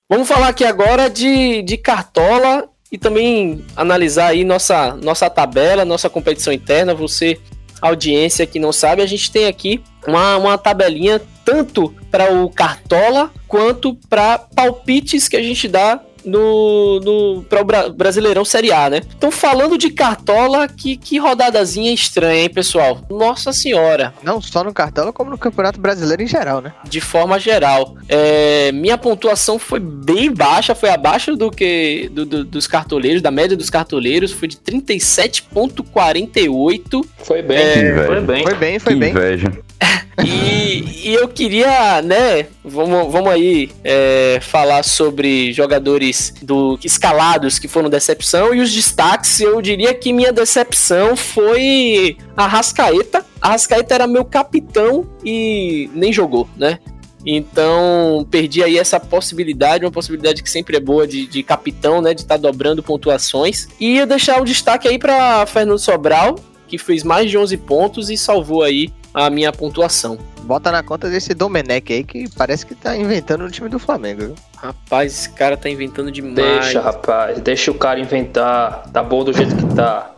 Vamos falar aqui agora de, de Cartola e também analisar aí nossa, nossa tabela, nossa competição interna. Você, audiência que não sabe, a gente tem aqui uma, uma tabelinha tanto para o Cartola quanto para palpites que a gente dá no, no para o Brasileirão Série A, né? Então, falando de Cartola, que, que rodadazinha estranha, hein, pessoal? Nossa Senhora. Não só no Cartola, como no Campeonato Brasileiro em geral, né? De forma geral. É, minha pontuação foi bem baixa, foi abaixo do que do, do, dos cartoleiros, da média dos cartoleiros, foi de 37,48. Foi bem, é, foi bem. Foi bem, foi que bem. Inveja. *laughs* E, e, eu queria, né, vamos, vamos aí é, falar sobre jogadores do escalados que foram decepção e os destaques. Eu diria que minha decepção foi a Rascaeta. A Rascaeta era meu capitão e nem jogou, né? Então, perdi aí essa possibilidade, uma possibilidade que sempre é boa de, de capitão, né? De estar tá dobrando pontuações. E eu deixar o destaque aí para Fernando Sobral, que fez mais de 11 pontos e salvou aí a minha pontuação. Bota na conta desse Domenech aí que parece que tá inventando no time do Flamengo, viu? Rapaz, esse cara tá inventando demais. Deixa, rapaz, deixa o cara inventar. Tá bom do jeito que tá.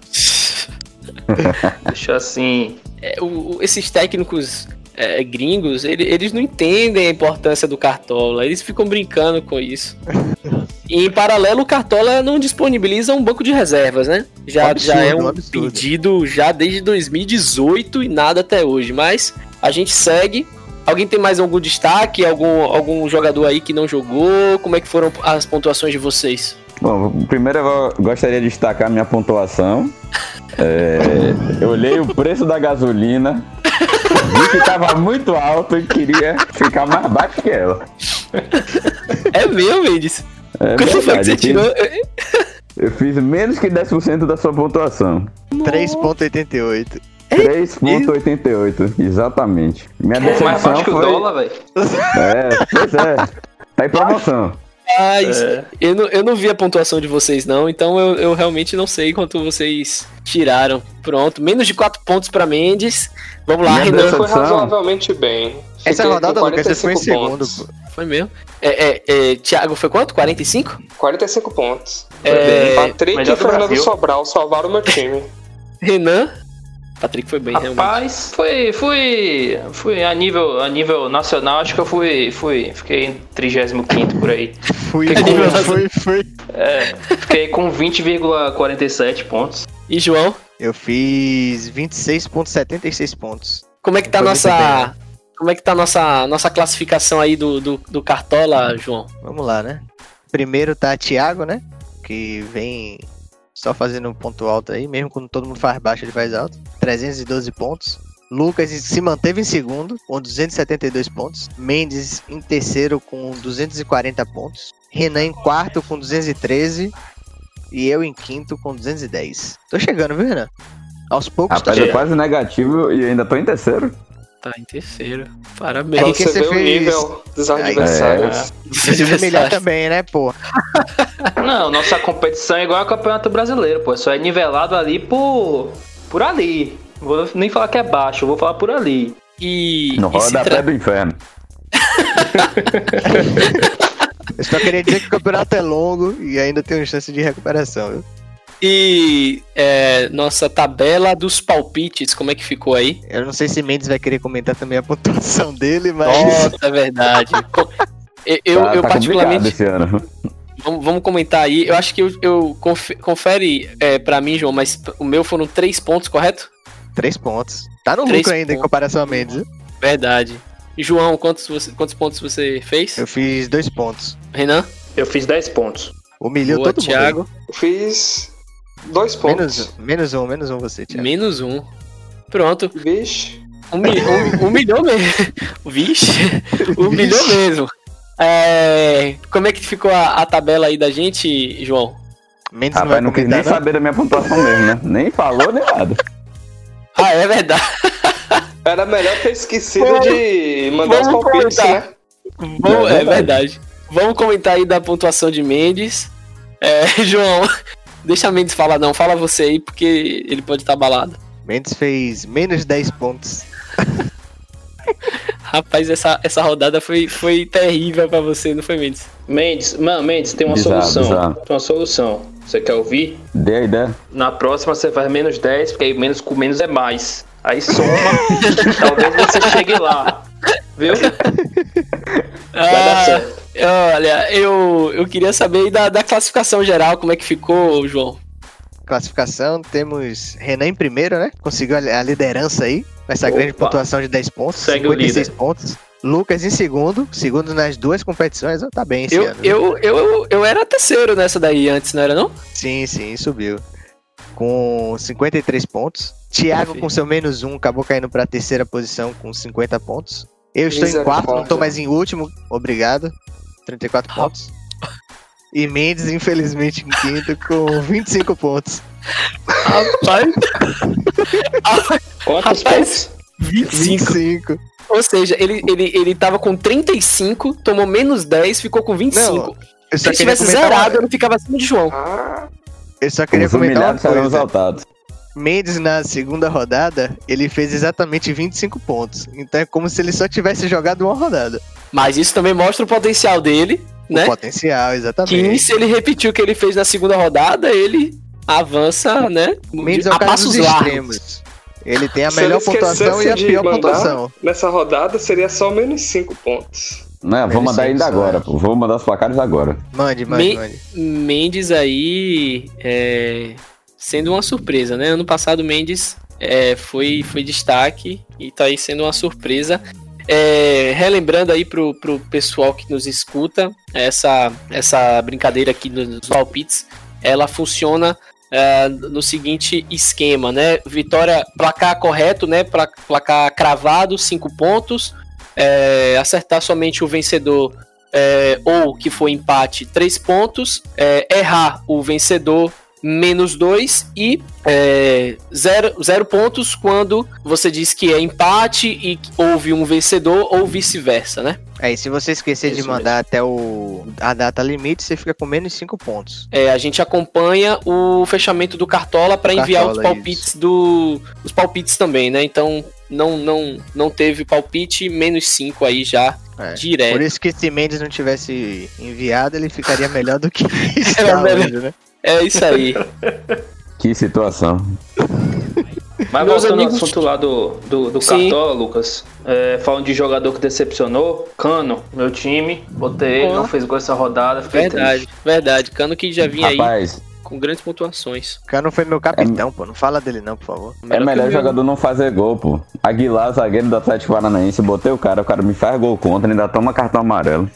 *laughs* deixa assim. É, o, esses técnicos é, gringos, ele, eles não entendem a importância do Cartola, eles ficam brincando com isso. *laughs* E em paralelo, o Cartola não disponibiliza um banco de reservas, né? Já, absurdo, já é um pedido já desde 2018 e nada até hoje. Mas a gente segue. Alguém tem mais algum destaque? Algum, algum jogador aí que não jogou? Como é que foram as pontuações de vocês? Bom, primeiro eu gostaria de destacar a minha pontuação. É, eu olhei o preço da gasolina, vi que estava muito alto e queria ficar mais baixo que ela. É meu, Mendes? É Quanto foi que você tirou? Eu fiz menos que 10% da sua pontuação. 3.88. 3.88, exatamente. Minha é decepção mais baixo que o dólar, velho. É, pois é. Tá em promoção. Mas é. eu, não, eu não vi a pontuação de vocês, não, então eu, eu realmente não sei quanto vocês tiraram. Pronto, menos de 4 pontos para Mendes. Vamos lá, Renan. Foi razoavelmente bem. Essa rodada, Lucas, você foi em segundo. Foi mesmo. É, é, é, Thiago, foi quanto? 45? 45 pontos. É... Patrick e Fernando Sobral salvaram o meu time. *laughs* Renan? Patrick foi bem, Rapaz, realmente. foi, foi, foi a nível, a nível nacional, acho que eu fui, fui fiquei em 35 por aí. Fui, fiquei com, foi, foi. É, fiquei com 20,47 pontos. E João? Eu fiz 26,76 pontos. Como é que tá a nossa como é que tá a nossa, nossa classificação aí do, do, do Cartola, João? Vamos lá, né? Primeiro tá Thiago, né? Que vem só fazendo um ponto alto aí, mesmo quando todo mundo faz baixo, ele faz alto. 312 pontos. Lucas se manteve em segundo, com 272 pontos. Mendes em terceiro, com 240 pontos. Renan em quarto, com 213. E eu em quinto, com 210. Tô chegando, viu, Renan? Aos poucos Rapaz, tá é quase negativo e ainda tô em terceiro. Tá em terceiro. Parabéns. Pra você, você ver o fez- nível dos adversários. Se humilhar também, né, pô? *laughs* Não, nossa competição é igual ao Campeonato Brasileiro, pô. Só é nivelado ali por. por ali. Vou nem falar que é baixo, vou falar por ali. E, No rodapé tra- do inferno. *laughs* Eu só queria dizer que o campeonato é longo e ainda tem uma chance de recuperação, viu? E é, nossa tabela dos palpites, como é que ficou aí? Eu não sei se Mendes vai querer comentar também a pontuação *laughs* dele, mas. Nossa, é verdade. *laughs* Eu, eu, tá, eu tá particularmente. esse ano. Vamos, vamos comentar aí. Eu acho que eu, eu confe- confere é, pra mim, João, mas o meu foram três pontos, correto? Três pontos. Tá no Três lucro ainda em pontos. comparação a Mendes. Verdade. E João, quantos, você- quantos pontos você fez? Eu fiz dois pontos. Renan? Eu fiz 10 pontos. Humilhou Boa, todo Thiago. Eu fiz dois pontos. Menos, menos um, menos um você, Thiago. Menos um. Pronto. Vixe. Humi- hum- humilhou mesmo. *laughs* Vixe, humilhou mesmo. É, como é que ficou a, a tabela aí da gente, João? Mendes não vai Rapaz, não quis nem não? saber da minha pontuação mesmo, né? Nem falou, nem nada. Ah, é verdade. Era melhor ter esquecido Vamos- de mandar os palpites, né? Vamos- É é verdade. Vamos comentar aí da pontuação de Mendes. É, *laughs* João, deixa a Mendes falar não, fala você aí, porque ele pode estar abalado. Mendes fez menos 10 pontos. *laughs* Rapaz, essa, essa rodada foi, foi terrível pra você, não foi, Mendes? Mendes, mano, Mendes, tem uma Bizarro, solução. bizarro. Tem uma solução. Você quer ouvir? Dê a ideia. Na próxima você faz menos 10, porque aí menos com menos é mais. Aí soma, *laughs* talvez você chegue lá. Viu? *laughs* Vai dar Ah, certo. Olha, eu, eu queria saber aí da, da classificação geral, como é que ficou, João? Classificação, temos Renan em primeiro, né? Conseguiu a a liderança aí, com essa Opa. grande pontuação de 10 pontos, Segue o 56 líder. pontos. Lucas em segundo, segundo nas duas competições, tá bem esse Eu, ano. né? eu, eu, eu era terceiro nessa daí antes, não era não? Sim, sim, subiu. Com 53 pontos. Thiago com seu menos um acabou caindo pra terceira posição com 50 pontos. Eu estou em quarto, não tô Misericórdia. mais em último, obrigado. 34 pontos. E Mendes, infelizmente, em quinto com 25 pontos. Rapaz, *laughs* Quantos Rapaz. pontos? 25. 25. Ou seja, ele, ele, ele tava com 35, tomou menos 10, ficou com 25. Não, Eu Se ele tivesse zerado, uma- ele ficava acima de João. Ah, Eu só queria Os comentar uma coisa. exaltados. Mendes na segunda rodada, ele fez exatamente 25 pontos. Então é como se ele só tivesse jogado uma rodada. Mas isso também mostra o potencial dele, né? O potencial, Que exatamente. se ele repetiu o que ele fez na segunda rodada, ele avança, né? Mendes é o a cara passos dos largos. extremos. Ele tem a Se melhor pontuação e a pior mandar- pontuação. nessa rodada seria só menos 5 pontos. Né? Vou Ele mandar ainda agora, pô. Vou mandar os placares agora. Mande, mande, Me- mande. Mendes aí é, sendo uma surpresa, né? Ano passado Mendes é, foi, foi destaque e tá aí sendo uma surpresa. É, relembrando aí pro, pro pessoal que nos escuta, essa, essa brincadeira aqui dos palpites, ela funciona é, no seguinte esquema, né? Vitória, placar correto, né? Pla- Placar cravado, cinco pontos. É, acertar somente o vencedor é, ou que foi empate, três pontos. É, errar o vencedor, menos dois. E é, zero, zero pontos quando você diz que é empate e houve um vencedor ou vice-versa, né? Aí, se você esquecer de Isso mandar até o, a data limite, você fica com menos 5 pontos. É, a gente acompanha o fechamento do Cartola para enviar os palpites do os palpites também, né? Então não não não teve palpite menos 5 aí já É. direto. Por isso que se Mendes não tivesse enviado, ele ficaria melhor do que *laughs* está Era melhor. hoje, né? É isso aí. Que situação. Mas Meus voltando amigos- ao assunto lá do, do, do. Cartola, Lucas. é, falando de jogador que decepcionou, Cano, meu time, botei ele, Ó. não fez gol essa rodada, fiquei verdade, triste. verdade. Cano que já vinha aí Rapaz, com grandes pontuações. Cano foi meu capitão, pô. Não fala dele não, por favor. é melhor meu. jogador não fazer gol, pô. Aguilar, zagueiro do Atlético Paranaense, botei o cara, o cara me faz gol contra, ainda toma cartão amarelo.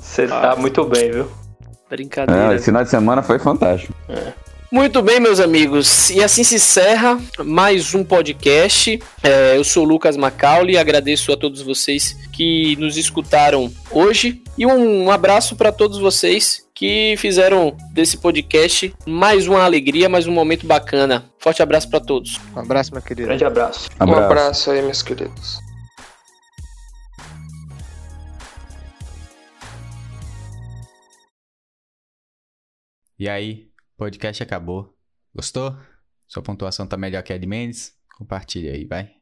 Você tá muito bem, viu? Brincadeira. É, esse final de semana foi fantástico. É. Muito bem, meus amigos. E assim se encerra mais um podcast. É, eu sou o Lucas Macaulay, agradeço a todos vocês que nos escutaram hoje. E um abraço para todos vocês que fizeram desse podcast mais uma alegria, mais um momento bacana. Forte abraço para todos. Um abraço, meu querido. Grande abraço. abraço. Um abraço aí, meus queridos. E aí, podcast acabou. Gostou? Sua pontuação tá melhor que a de Mendes? Compartilha aí, vai.